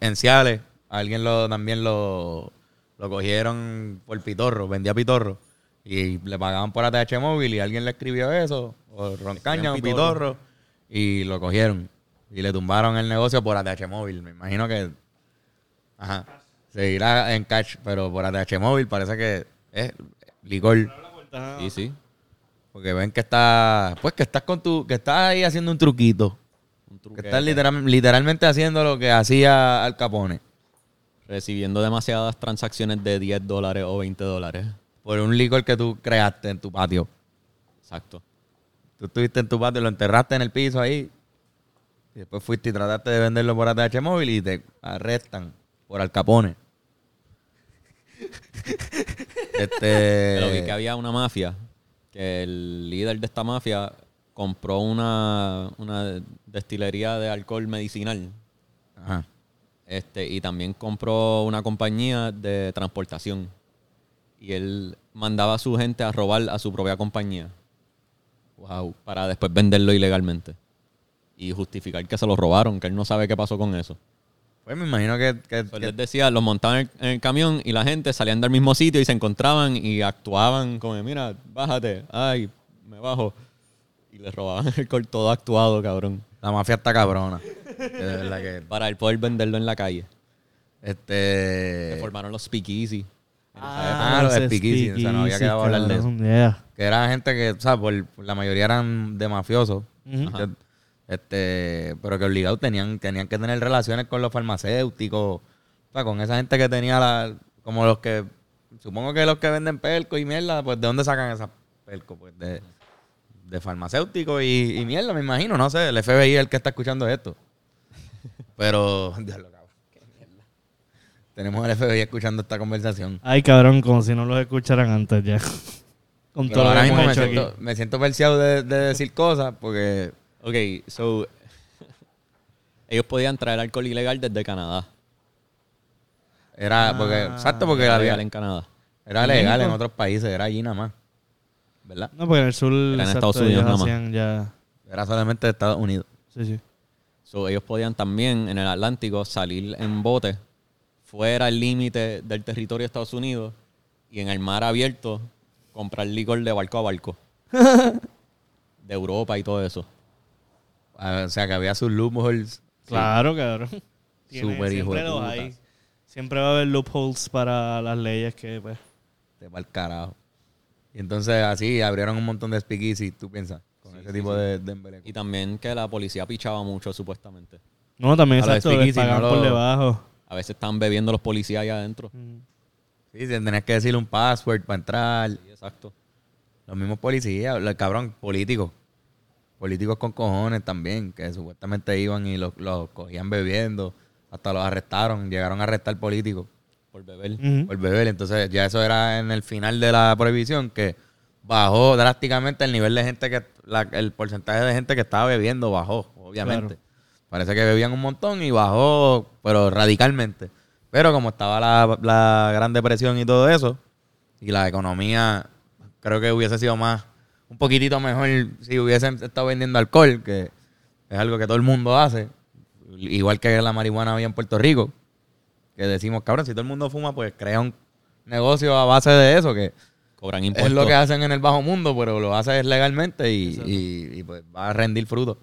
en Ciales, alguien lo, también lo, lo cogieron por pitorro, vendía pitorro. Y le pagaban por ATH móvil y alguien le escribió eso, o roncaña, un pitorro. y lo cogieron. Y le tumbaron el negocio por ATH móvil. Me imagino que. Ajá. Seguirá en cash, pero por ATH móvil parece que es licor. Sí, sí. Porque ven que está. Pues que estás con tu. Que estás ahí haciendo un truquito. Un Que estás literal- literalmente haciendo lo que hacía Al Capone. Recibiendo demasiadas transacciones de 10 dólares o 20 dólares. Por un licor que tú creaste en tu patio. Exacto. Tú estuviste en tu patio, lo enterraste en el piso ahí. Y después fuiste y trataste de venderlo por ATH móvil y te arrestan por Al Capone. Pero vi este. que había una mafia, que el líder de esta mafia compró una, una destilería de alcohol medicinal. Ajá. Este, y también compró una compañía de transportación. Y él mandaba a su gente a robar a su propia compañía. Wow. Para después venderlo ilegalmente. Y justificar que se lo robaron, que él no sabe qué pasó con eso. Pues me imagino que. que- Pues que- les decía, los montaban en el, camión y la gente salían del mismo sitio y se encontraban y actuaban como, mira, bájate, ay, me bajo. Y les robaban el todo actuado, cabrón. la mafia está cabrona. Que de verdad que. Para él poder venderlo en la calle. Se Este. formaron los speakeasy. Ah, los ese speakeasy, o sea, no había quedado hablar de eso. yeah. Que era gente que, o sea, por, por la mayoría eran de mafiosos. Este, pero que obligados tenían, tenían que tener relaciones con los farmacéuticos. O sea, con esa gente que tenía la. Como los que. Supongo que los que venden pelco y mierda, pues ¿de dónde sacan esa pelco? Pues de, de farmacéuticos y, y mierda, me imagino. No sé, el FBI es el que está escuchando esto. Pero. Diablo, cabrón. Qué mierda. Tenemos al FBI escuchando esta conversación. Ay, cabrón, como si no los escucharan antes ya. Con Pero todo lo ahora que mismo hemos me hecho siento, aquí. me siento perseado de, de decir cosas porque Ok, so. ellos podían traer alcohol ilegal desde Canadá. era. Porque, Ah. exacto, porque Era había- legal en Canadá. era ¿En legal en otros países, era allí nada más. ¿Verdad? No, porque en el sur en exacto, Estados Unidos nada más. ya... Era solamente de Estados Unidos. Sí, sí. So, ellos podían también en el Atlántico salir en bote fuera el límite del territorio de Estados Unidos y en el mar abierto comprar licor de barco a barco. de Europa y todo eso. Ah, O sea, que había sus loopholes. Claro, cabrón. Tiene- Súper hijo siempre de los puta. hay. Siempre va a haber loopholes para las leyes que, pues... De mal carajo. Y entonces así abrieron un montón de speakeasy, tú piensas, ese tipo de, de embeleco. Y también que la policía pichaba mucho, supuestamente. No, también A los exacto, les speakeasy, pagan no por lo- debajo. A veces estaban bebiendo los policías allá adentro. Sí, tenías que decirle un password para entrar. Sí, exacto. Los mismos policías, el cabrón, políticos. Políticos con cojones también, que supuestamente iban y los, los cogían bebiendo. Hasta los arrestaron, llegaron a arrestar políticos. Por beber. Ujú. por beber. Entonces ya eso era en el final de la prohibición que bajó drásticamente el nivel de gente que, la- el porcentaje de gente que estaba bebiendo bajó, obviamente. Claro. Parece que bebían un montón y bajó, pero radicalmente. Pero como estaba la, la Gran Depresión y todo eso, y la economía creo que hubiese sido más, un poquitito mejor si hubiesen estado vendiendo alcohol, que es algo que todo el mundo hace, igual que la marihuana había en Puerto Rico, que decimos, cabrón, si todo el mundo fuma, pues crea un negocio a base de eso, que Cobran impuestos. es lo que hacen en el bajo mundo, pero lo haces legalmente y, y- y, pues va a rendir fruto.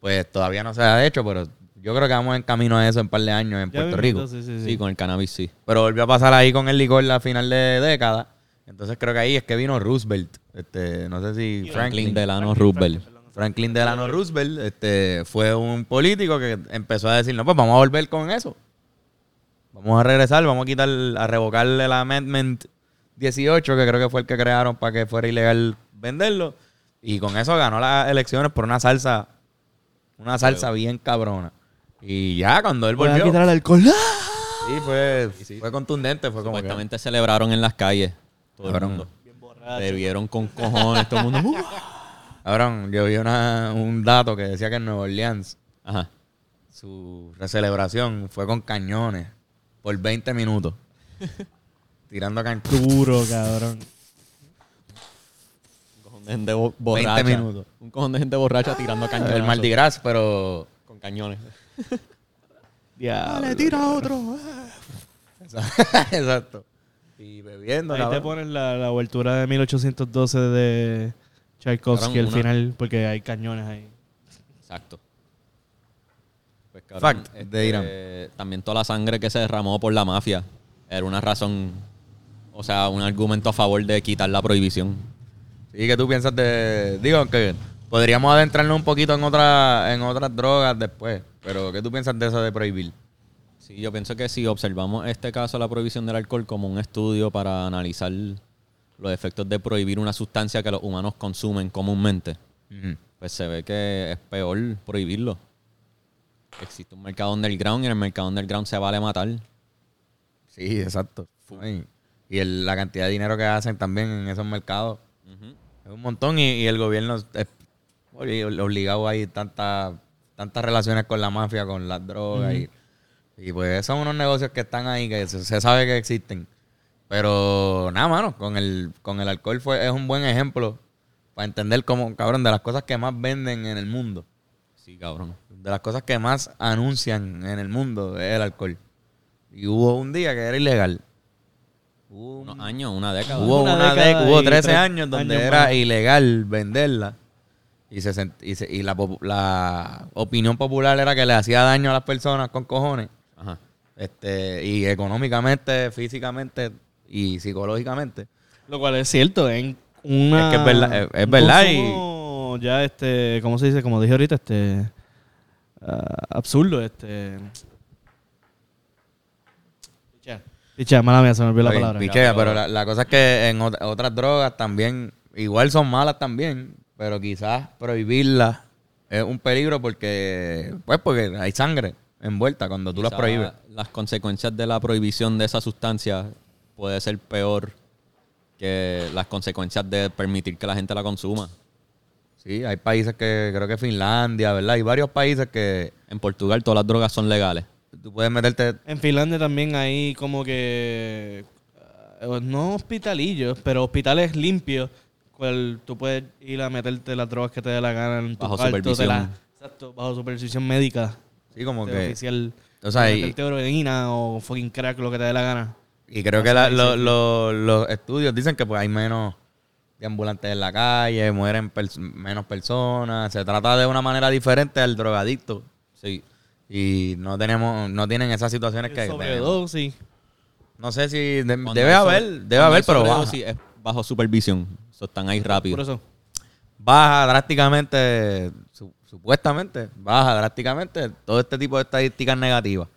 Pues todavía no se ha hecho, pero yo creo que vamos en camino a eso en un par de años en Ya Puerto Rico. Sí, sí, sí. Sí, con el cannabis sí. Pero volvió a pasar ahí con el licor la final de década. Entonces creo que ahí es que vino Roosevelt. Este, no sé si Franklin Franklin. Delano Roosevelt. Franklin Delano Roosevelt este, fue un político que empezó a decir, no, pues vamos a volver con eso. Vamos a regresar, vamos a quitar, a revocarle el Amendment 18, que creo que fue el que crearon para que fuera ilegal venderlo. Y con eso ganó las elecciones por una salsa, una salsa bien cabrona. Y ya cuando él Voy a volvió, quitar el alcohol. sí, fue, fue contundente, fue como que- Supuestamente celebraron en las calles. Todo el mundo. Bebieron con cojones, todo el mundo. "Uh". Cabrón, yo vi una- un dato que decía que en Nueva Orleans Ajá. su celebración fue con cañones por 20 minutos. Tirando cañones. Duro, cabrón. Un cojón de gente bo- borracha. minutos. Un cojón de gente borracha tirando cañones. El Mardi Gras, pero... Con cañones. Diablo. tira otro. Exacto. Y bebiendo. Ahí te cabrón. ponen la, la obertura de 1812 de Tchaikovsky Cabrón, al una- final, porque hay cañones ahí. Exacto. Pues, Fact, de Irán. También toda la sangre que se derramó por la mafia era una razón, o sea, un argumento a favor de quitar la prohibición. Sí, que tú piensas de... Digo, que podríamos adentrarnos un poquito en, otra, en otras drogas después. Pero, ¿qué tú piensas de eso de prohibir? Sí, yo pienso que si observamos este caso, la prohibición del alcohol, como un estudio para analizar los efectos de prohibir una sustancia que los humanos consumen comúnmente, pues se ve que es peor prohibirlo. Existe un mercado underground y en el mercado underground se vale matar. Sí, exacto. Ay, Y el- la cantidad de dinero que hacen también en esos mercados es un montón y, y el gobierno es obligado ahí tantas tantas relaciones con la mafia, con las drogas y, y pues son unos negocios que están ahí que se, se sabe que existen. Pero nada, mano, con el, con el alcohol fue, es un buen ejemplo para entender cómo, cabrón, de las cosas que más venden en el mundo, Sí, cabrón. de las cosas que más anuncian en el mundo es el alcohol. Y hubo un día que era ilegal. Hubo un- Unos años, una década. Hubo, Una una década hubo y 13 tres años donde años era más. ilegal venderla. Y, se sent- y, se- y la, opinión popular era que le hacía daño a las personas con cojones. Ajá. Este, y económicamente, físicamente y psicológicamente. Lo cual es cierto, en una... Es que es verdad, es- es verdad y- Ya, este, ¿cómo se dice? Como dije ahorita, este... ah, absurdo, este... Pichea, mala mía, se me olvidó la palabra. pichea, pero la, la cosa es que en ot- otras drogas también, igual son malas también, pero quizás prohibirlas es un peligro porque, pues porque hay sangre envuelta cuando tú las prohíbes. Las consecuencias de la prohibición de esa sustancia puede ser peor que las consecuencias de permitir que la gente la consuma. Sí, hay países que, creo que Finlandia, ¿verdad? Hay varios países que En Portugal todas las drogas son legales. Tú puedes meterte... En Finlandia también hay como que... ah, No hospitalillos, pero hospitales limpios. Cual tú puedes ir a meterte las drogas que te dé la gana en tu Bajo cuarto, supervisión. la- exacto, bajo supervisión médica. Sí, como que... oficial. O sea, y, heroína o fucking crack, lo que te dé la gana. y creo que la- lo- lo- los estudios dicen que pues hay menos de ambulantes en la calle, mueren pers- menos personas. Se trata de una manera diferente al drogadicto. Sí. Y no tenemos, no tienen esas situaciones que tenemos. Sobredosis. No sé si de- debe haber, sobre- debe haber, pero baja. es bajo supervisión. So, están ahí rápido. Por eso. baja drásticamente, su- supuestamente, baja drásticamente todo este tipo de estadísticas negativas.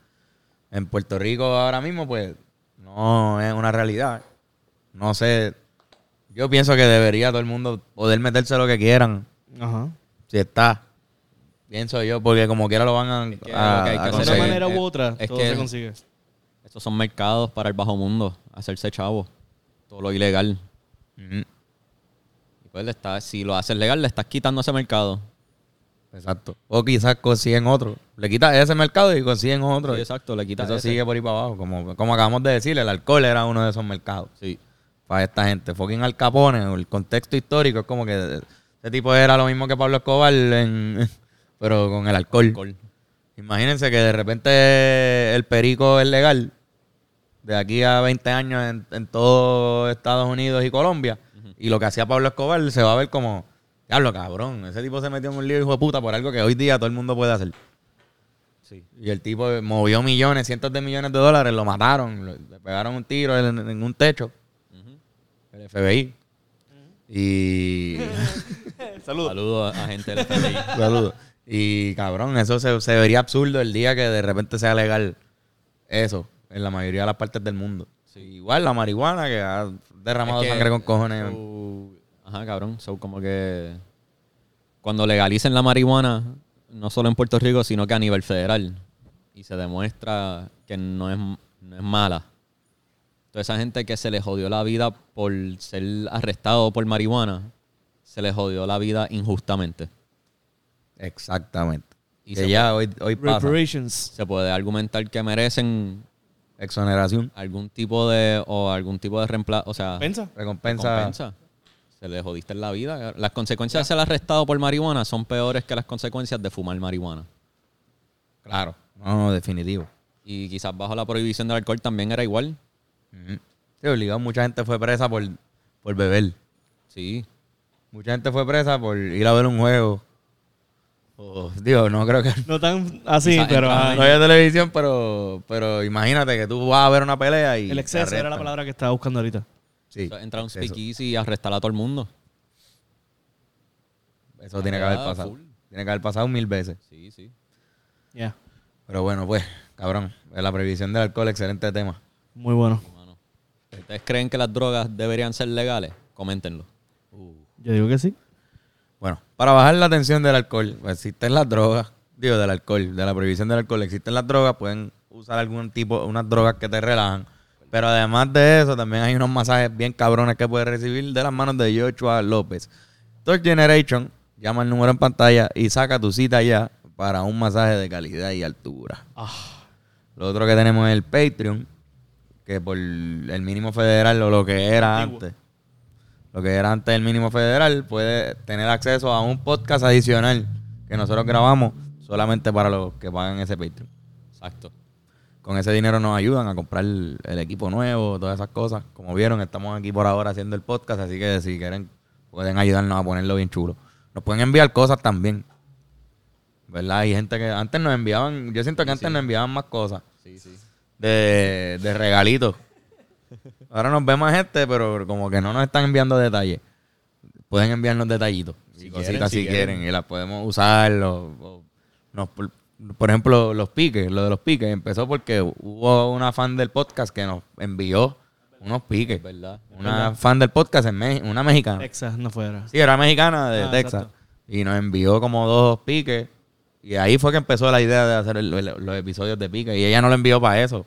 En Puerto Rico ahora mismo, pues, no es una realidad. No sé, yo pienso que debería todo el mundo poder meterse lo que quieran, Ajá. si está. Pienso yo, porque como quiera lo van a, Es que a- a De una manera u otra, es todo que- se consigue. Estos son mercados para el bajo mundo, hacerse chavo. Todo lo ilegal. Y pues le estás- si lo haces legal, le estás quitando ese mercado. Exacto. O quizás consiguen otro. Le quitas ese mercado y consiguen otro. Sí, exacto, le quitas Eso ese. sigue por ahí para abajo. Como, como acabamos de decir, el alcohol era uno de esos mercados. Sí. Para esta gente. Fucking Al Capone, el contexto histórico es como que ese tipo era lo mismo que Pablo Escobar, en, pero con el alcohol. Alcohol. Imagínense que de repente el perico es legal de aquí a 20 años en, en todo Estados Unidos y Colombia. Y lo que hacía Pablo Escobar se va a ver como, diablo cabrón, ese tipo se metió en un lío hijo de puta por algo que hoy día todo el mundo puede hacer. Sí. Y el tipo movió millones, cientos de millones de dólares, lo mataron, le pegaron un tiro en, en un techo, el FBI. Y... Saludos a gente del FBI. Saludos. Y cabrón, eso se, se vería absurdo el día que de repente sea legal eso en la mayoría de las partes del mundo. Igual la marihuana que ha derramado Es que- sangre con cojones. ajá, cabrón. So, como que cuando legalicen la marihuana, no solo en Puerto Rico, sino que a nivel federal, y se demuestra que no es, no es mala. Toda esa gente que se le jodió la vida por ser arrestado por marihuana, se le jodió la vida injustamente. Exactamente. Y que ya hoy, hoy pasa. Se puede argumentar que merecen Exoneración. algún tipo de o algún tipo de reemplazo, o sea, ¿Pensa? Recompensa. recompensa. Se le jodiste en la vida. Las consecuencias de ser arrestado por marihuana son peores que las consecuencias de fumar marihuana. Claro. No, no, definitivo. Y quizás bajo la prohibición del alcohol también era igual. Sí, obligado. Mucha gente fue presa por, por beber. Sí. Mucha gente fue presa por ir a ver un juego. O, digo, no creo que No tan así, pero no haya televisión, pero, pero imagínate que tú vas a ver una pelea y. el exceso era la palabra que estaba buscando ahorita. Sí. Entrar a un speakeasy y arrestar a todo el mundo. Eso tiene que haber pasado. full. Tiene que haber pasado mil veces. Sí, sí. Ya. Pero bueno, pues, cabrón. La prohibición del alcohol, excelente tema. Muy bueno. ¿Ustedes creen que las drogas deberían ser legales? Coméntenlo. Yo digo que sí. Bueno, para bajar la tensión del alcohol, pues existen las drogas, digo, del alcohol, de la prohibición del alcohol, existen las drogas, pueden usar algún tipo, unas drogas que te relajan. Pero además de eso, también hay unos masajes bien cabrones que puedes recibir de las manos de Joshua López. Third Generation, llama el número en pantalla y saca tu cita ya para un masaje de calidad y altura. Lo otro que tenemos es el Patreon, que por el mínimo federal o lo que era Antiguo. antes, lo que era antes del mínimo federal, puede tener acceso a un podcast adicional que nosotros grabamos solamente para los que pagan ese Patreon. Exacto. Con ese dinero nos ayudan a comprar el, el equipo nuevo, todas esas cosas. Como vieron, estamos aquí por ahora haciendo el podcast, así que si quieren pueden ayudarnos a ponerlo bien chulo. Nos pueden enviar cosas también. ¿Verdad? Hay gente que antes nos enviaban, yo siento que antes nos enviaban más cosas Sí, sí. de, de regalitos. Ahora nos ve más gente, pero como que no nos están enviando detalles. Pueden enviarnos detallitos. Si y quieren, cositas si si quieren. quieren. Y las podemos usar. o- o nos- por, por ejemplo, los piques. Lo de los piques empezó porque hubo una fan del podcast que nos envió unos piques. Es verdad. Una fan del podcast, en Me- una mexicana. Texas no fuera. Sí, era mexicana de Ah, Texas. exacto. Y nos envió como dos piques. Y ahí fue que empezó la idea de hacer el- el- los episodios de pique. Y ella no lo envió para eso.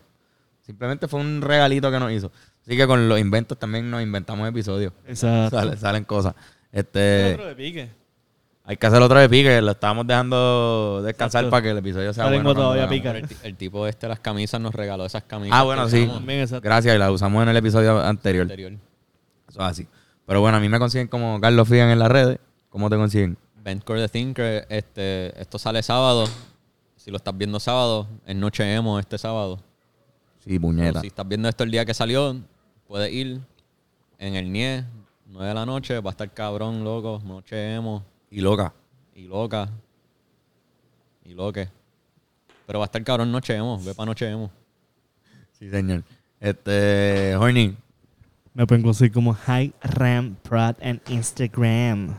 Simplemente fue un regalito que nos hizo. Así que con los inventos también nos inventamos episodios. Exacto. Sale- salen cosas. Este, Otro de pique. hay que hacer otro de pique. Lo estábamos dejando descansar Exacto. para que el episodio sea La bueno. todavía hagamos. pica. El, el tipo este de las camisas nos regaló esas camisas. Ah, bueno, sí. También. Gracias. Y la usamos en el episodio anterior. anterior. Eso es así. Pero bueno, a mí me consiguen como Carlos Figan en las redes. ¿Cómo te consiguen? Venture the Thinker, este, esto sale sábado. Si lo estás viendo sábado, es Noche Emo este sábado. Sí, O puñeta. si estás viendo esto el día que salió, puedes ir en el NIE, 9 de la noche, va a estar cabrón, loco, Noche Emo Y loca. y loca. Y loque. Pero va a estar cabrón Noche Emo, ve para Noche Emo. Sí, señor. Este, Horny, Me pueden conseguir como High Ram Prod en Instagram.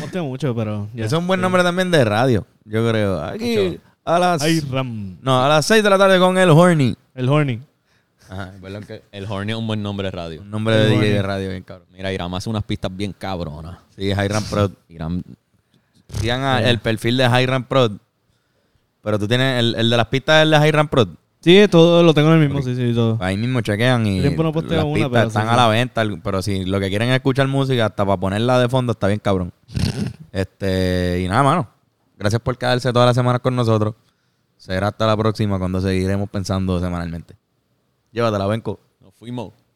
No tengo mucho, pero. Ese es un buen nombre también de radio, yo creo. Aquí a las High Ram. No, a las 6 de la tarde con el Horny. El Horny. Ajá, que El Horny es un buen nombre de radio. un nombre de DJ radio bien cabrón. Mira, Iram hace unas pistas bien cabronas. Sí, Hiram Prod. Iram, Sigan a- el perfil de Hiram Prod. Pero tú tienes el, el de las pistas es el de Hiram Prod. Sí, todo lo tengo en el mismo, sí, sí, todo. Ahí mismo chequean y Tiempo no posteo las una, pistas pero están sí, a sí. la venta. Pero si lo que quieren es escuchar música, hasta para ponerla de fondo está bien cabrón. Este, y nada, mano. Gracias por quedarse todas las semanas con nosotros. Será hasta la próxima cuando seguiremos pensando semanalmente. Llévatela, Benco. Nos fuimos.